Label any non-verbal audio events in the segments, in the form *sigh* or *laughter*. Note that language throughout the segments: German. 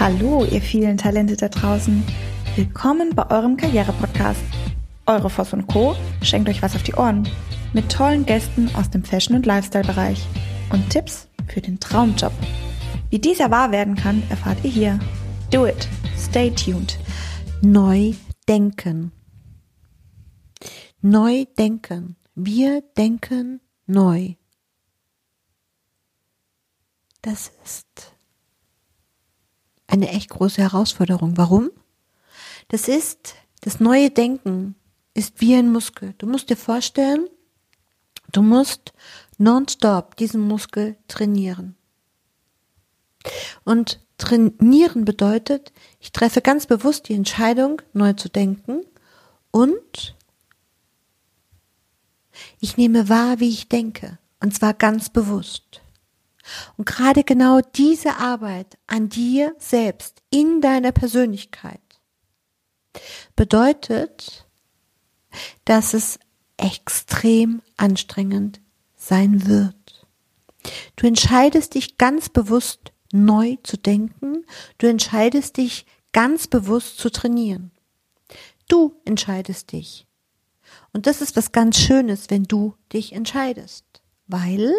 Hallo, ihr vielen Talente da draußen. Willkommen bei eurem Karriere-Podcast. Eure Voss und Co. schenkt euch was auf die Ohren. Mit tollen Gästen aus dem Fashion- und Lifestyle-Bereich. Und Tipps für den Traumjob. Wie dieser wahr werden kann, erfahrt ihr hier. Do it. Stay tuned. Neu denken. Neu denken. Wir denken neu. Das ist eine echt große Herausforderung. Warum? Das ist, das neue Denken ist wie ein Muskel. Du musst dir vorstellen, du musst nonstop diesen Muskel trainieren. Und trainieren bedeutet, ich treffe ganz bewusst die Entscheidung, neu zu denken und ich nehme wahr, wie ich denke. Und zwar ganz bewusst. Und gerade genau diese Arbeit an dir selbst, in deiner Persönlichkeit, bedeutet, dass es extrem anstrengend sein wird. Du entscheidest dich ganz bewusst neu zu denken, du entscheidest dich ganz bewusst zu trainieren. Du entscheidest dich. Und das ist was ganz Schönes, wenn du dich entscheidest, weil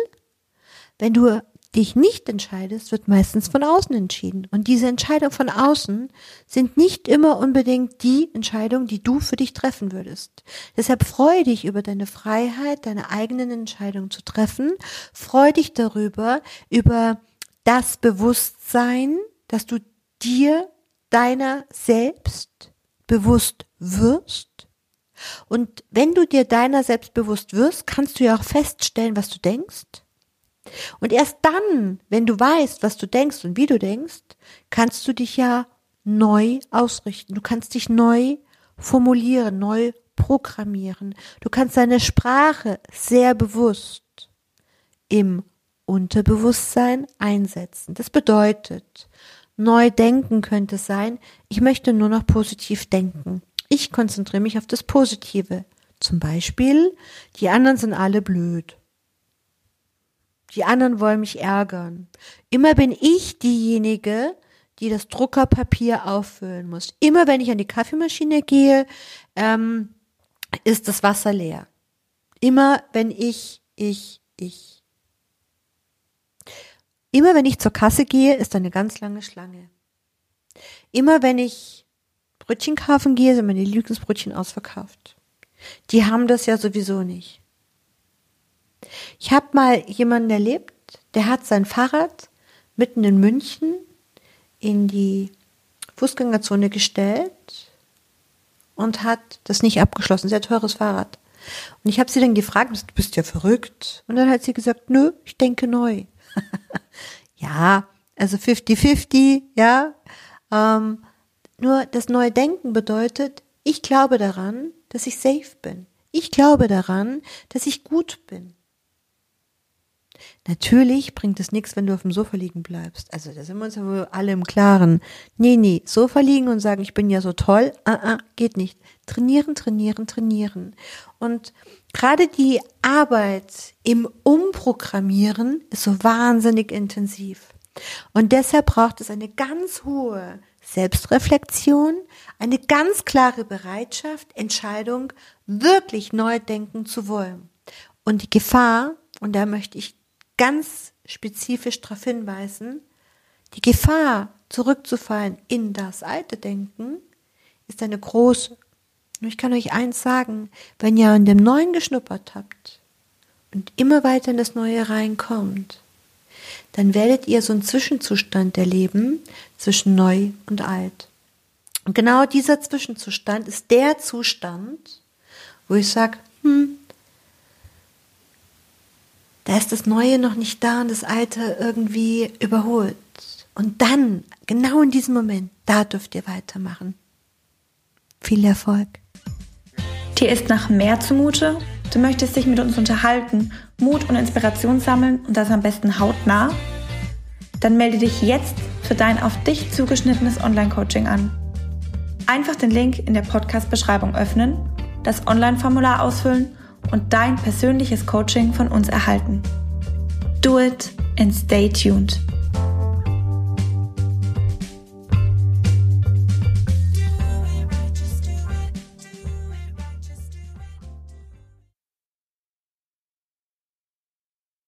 wenn du dich nicht entscheidest, wird meistens von außen entschieden. Und diese Entscheidungen von außen sind nicht immer unbedingt die Entscheidung, die du für dich treffen würdest. Deshalb freue dich über deine Freiheit, deine eigenen Entscheidungen zu treffen. Freue dich darüber, über das Bewusstsein, dass du dir deiner selbst bewusst wirst. Und wenn du dir deiner selbst bewusst wirst, kannst du ja auch feststellen, was du denkst und erst dann, wenn du weißt, was du denkst und wie du denkst, kannst du dich ja neu ausrichten. Du kannst dich neu formulieren, neu programmieren. Du kannst deine Sprache sehr bewusst im Unterbewusstsein einsetzen. Das bedeutet, neu denken könnte sein, ich möchte nur noch positiv denken. Ich konzentriere mich auf das Positive. Zum Beispiel, die anderen sind alle blöd. Die anderen wollen mich ärgern. Immer bin ich diejenige, die das Druckerpapier auffüllen muss. Immer wenn ich an die Kaffeemaschine gehe, ähm, ist das Wasser leer. Immer wenn ich, ich, ich. Immer wenn ich zur Kasse gehe, ist eine ganz lange Schlange. Immer wenn ich Brötchen kaufen gehe, sind meine Lieblingsbrötchen ausverkauft. Die haben das ja sowieso nicht. Ich habe mal jemanden erlebt, der hat sein Fahrrad mitten in München in die Fußgängerzone gestellt und hat das nicht abgeschlossen. Sehr teures Fahrrad. Und ich habe sie dann gefragt, du bist ja verrückt. Und dann hat sie gesagt, nö, ich denke neu. *laughs* ja, also 50-50, ja. Ähm, nur das neue Denken bedeutet, ich glaube daran, dass ich safe bin. Ich glaube daran, dass ich gut bin. Natürlich bringt es nichts, wenn du auf dem Sofa liegen bleibst. Also da sind wir uns ja wohl alle im Klaren. Nee, nee, Sofa liegen und sagen, ich bin ja so toll, ah, ah, geht nicht. Trainieren, trainieren, trainieren. Und gerade die Arbeit im Umprogrammieren ist so wahnsinnig intensiv. Und deshalb braucht es eine ganz hohe Selbstreflexion, eine ganz klare Bereitschaft, Entscheidung wirklich neu denken zu wollen. Und die Gefahr, und da möchte ich ganz spezifisch darauf hinweisen, die Gefahr, zurückzufallen in das alte Denken, ist eine große. Nur ich kann euch eins sagen, wenn ihr in dem Neuen geschnuppert habt und immer weiter in das Neue reinkommt, dann werdet ihr so einen Zwischenzustand erleben zwischen neu und alt. Und genau dieser Zwischenzustand ist der Zustand, wo ich sage, hm, da das Neue noch nicht da und das Alte irgendwie überholt. Und dann, genau in diesem Moment, da dürft ihr weitermachen. Viel Erfolg. Dir ist nach mehr zumute? Du möchtest dich mit uns unterhalten, Mut und Inspiration sammeln und das am besten hautnah? Dann melde dich jetzt für dein auf dich zugeschnittenes Online-Coaching an. Einfach den Link in der Podcast-Beschreibung öffnen, das Online-Formular ausfüllen und dein persönliches Coaching von uns erhalten. Do it and stay tuned.